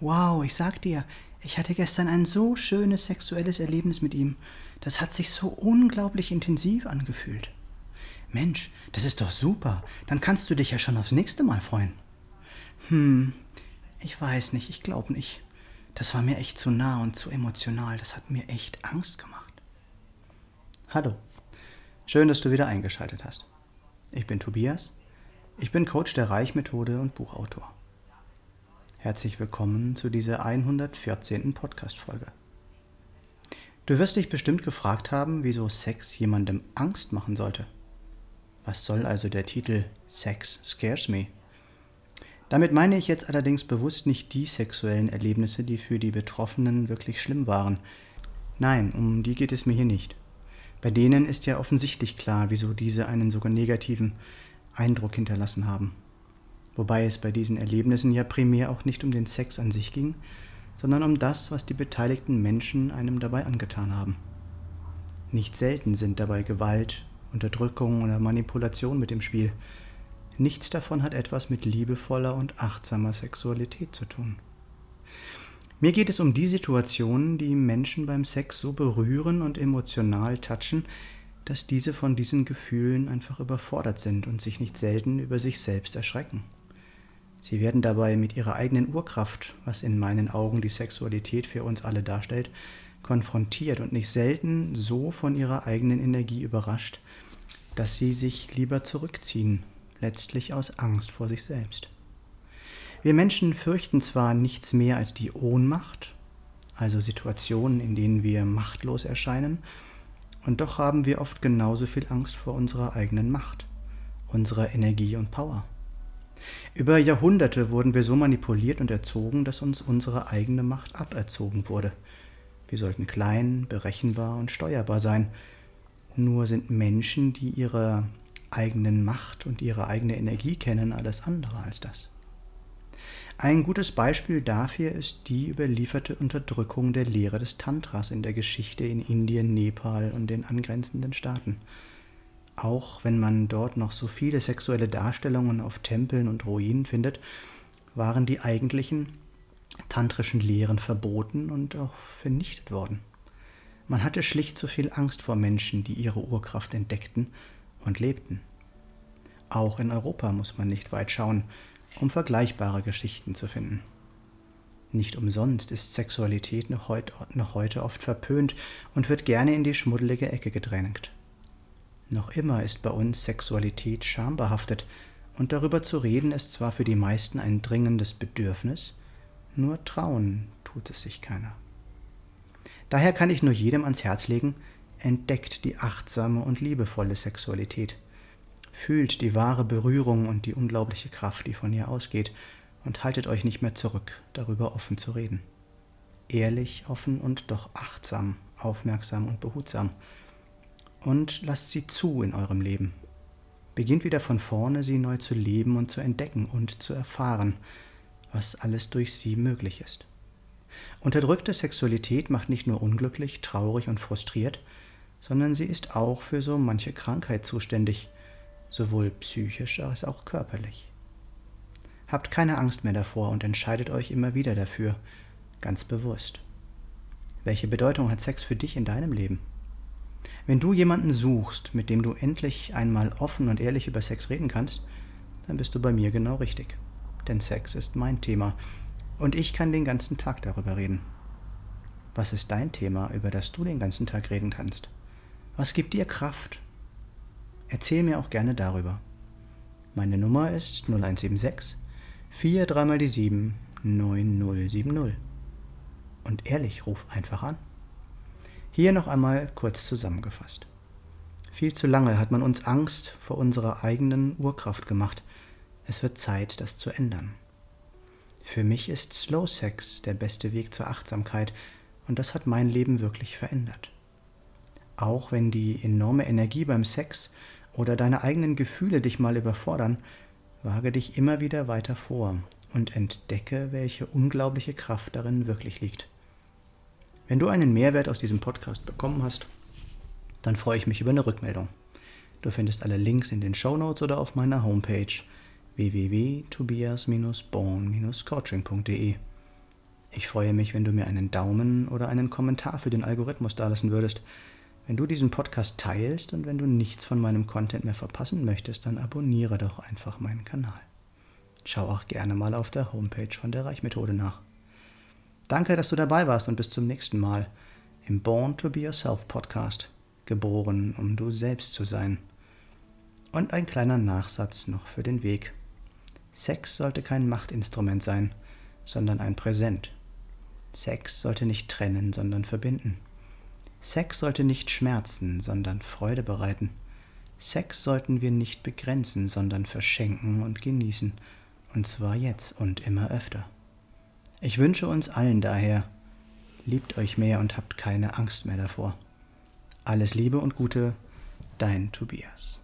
Wow, ich sag dir, ich hatte gestern ein so schönes sexuelles Erlebnis mit ihm. Das hat sich so unglaublich intensiv angefühlt. Mensch, das ist doch super. Dann kannst du dich ja schon aufs nächste Mal freuen. Hm, ich weiß nicht, ich glaube nicht. Das war mir echt zu nah und zu emotional. Das hat mir echt Angst gemacht. Hallo. Schön, dass du wieder eingeschaltet hast. Ich bin Tobias. Ich bin Coach der Reichmethode und Buchautor. Herzlich willkommen zu dieser 114. Podcast-Folge. Du wirst dich bestimmt gefragt haben, wieso Sex jemandem Angst machen sollte. Was soll also der Titel Sex Scares Me? Damit meine ich jetzt allerdings bewusst nicht die sexuellen Erlebnisse, die für die Betroffenen wirklich schlimm waren. Nein, um die geht es mir hier nicht. Bei denen ist ja offensichtlich klar, wieso diese einen sogar negativen Eindruck hinterlassen haben wobei es bei diesen Erlebnissen ja primär auch nicht um den Sex an sich ging, sondern um das, was die beteiligten Menschen einem dabei angetan haben. Nicht selten sind dabei Gewalt, Unterdrückung oder Manipulation mit dem Spiel. Nichts davon hat etwas mit liebevoller und achtsamer Sexualität zu tun. Mir geht es um die Situationen, die Menschen beim Sex so berühren und emotional touchen, dass diese von diesen Gefühlen einfach überfordert sind und sich nicht selten über sich selbst erschrecken. Sie werden dabei mit ihrer eigenen Urkraft, was in meinen Augen die Sexualität für uns alle darstellt, konfrontiert und nicht selten so von ihrer eigenen Energie überrascht, dass sie sich lieber zurückziehen, letztlich aus Angst vor sich selbst. Wir Menschen fürchten zwar nichts mehr als die Ohnmacht, also Situationen, in denen wir machtlos erscheinen, und doch haben wir oft genauso viel Angst vor unserer eigenen Macht, unserer Energie und Power. Über Jahrhunderte wurden wir so manipuliert und erzogen, dass uns unsere eigene Macht aberzogen wurde. Wir sollten klein, berechenbar und steuerbar sein. Nur sind Menschen, die ihre eigenen Macht und ihre eigene Energie kennen, alles andere als das. Ein gutes Beispiel dafür ist die überlieferte Unterdrückung der Lehre des Tantras in der Geschichte in Indien, Nepal und den angrenzenden Staaten auch wenn man dort noch so viele sexuelle Darstellungen auf Tempeln und Ruinen findet, waren die eigentlichen tantrischen Lehren verboten und auch vernichtet worden. Man hatte schlicht zu viel Angst vor Menschen, die ihre Urkraft entdeckten und lebten. Auch in Europa muss man nicht weit schauen, um vergleichbare Geschichten zu finden. Nicht umsonst ist Sexualität noch heute, oft verpönt und wird gerne in die schmuddelige Ecke gedrängt. Noch immer ist bei uns Sexualität schambehaftet, und darüber zu reden ist zwar für die meisten ein dringendes Bedürfnis, nur trauen tut es sich keiner. Daher kann ich nur jedem ans Herz legen, entdeckt die achtsame und liebevolle Sexualität, fühlt die wahre Berührung und die unglaubliche Kraft, die von ihr ausgeht, und haltet euch nicht mehr zurück, darüber offen zu reden. Ehrlich, offen und doch achtsam, aufmerksam und behutsam – und lasst sie zu in eurem Leben. Beginnt wieder von vorne, sie neu zu leben und zu entdecken und zu erfahren, was alles durch sie möglich ist. Unterdrückte Sexualität macht nicht nur unglücklich, traurig und frustriert, sondern sie ist auch für so manche Krankheit zuständig, sowohl psychisch als auch körperlich. Habt keine Angst mehr davor und entscheidet euch immer wieder dafür, ganz bewusst. Welche Bedeutung hat Sex für dich in deinem Leben? Wenn du jemanden suchst, mit dem du endlich einmal offen und ehrlich über Sex reden kannst, dann bist du bei mir genau richtig. Denn Sex ist mein Thema und ich kann den ganzen Tag darüber reden. Was ist dein Thema, über das du den ganzen Tag reden kannst? Was gibt dir Kraft? Erzähl mir auch gerne darüber. Meine Nummer ist 0176 4 3 mal die 7 9070. Und ehrlich, ruf einfach an. Hier noch einmal kurz zusammengefasst. Viel zu lange hat man uns Angst vor unserer eigenen Urkraft gemacht. Es wird Zeit, das zu ändern. Für mich ist Slow Sex der beste Weg zur Achtsamkeit und das hat mein Leben wirklich verändert. Auch wenn die enorme Energie beim Sex oder deine eigenen Gefühle dich mal überfordern, wage dich immer wieder weiter vor und entdecke, welche unglaubliche Kraft darin wirklich liegt. Wenn du einen Mehrwert aus diesem Podcast bekommen hast, dann freue ich mich über eine Rückmeldung. Du findest alle Links in den Show Notes oder auf meiner Homepage www.tobias-born-coaching.de. Ich freue mich, wenn du mir einen Daumen oder einen Kommentar für den Algorithmus dalassen würdest. Wenn du diesen Podcast teilst und wenn du nichts von meinem Content mehr verpassen möchtest, dann abonniere doch einfach meinen Kanal. Schau auch gerne mal auf der Homepage von der Reichmethode nach. Danke, dass du dabei warst und bis zum nächsten Mal im Born to Be Yourself Podcast. Geboren, um du selbst zu sein. Und ein kleiner Nachsatz noch für den Weg. Sex sollte kein Machtinstrument sein, sondern ein Präsent. Sex sollte nicht trennen, sondern verbinden. Sex sollte nicht schmerzen, sondern Freude bereiten. Sex sollten wir nicht begrenzen, sondern verschenken und genießen, und zwar jetzt und immer öfter. Ich wünsche uns allen daher, liebt euch mehr und habt keine Angst mehr davor. Alles Liebe und Gute, dein Tobias.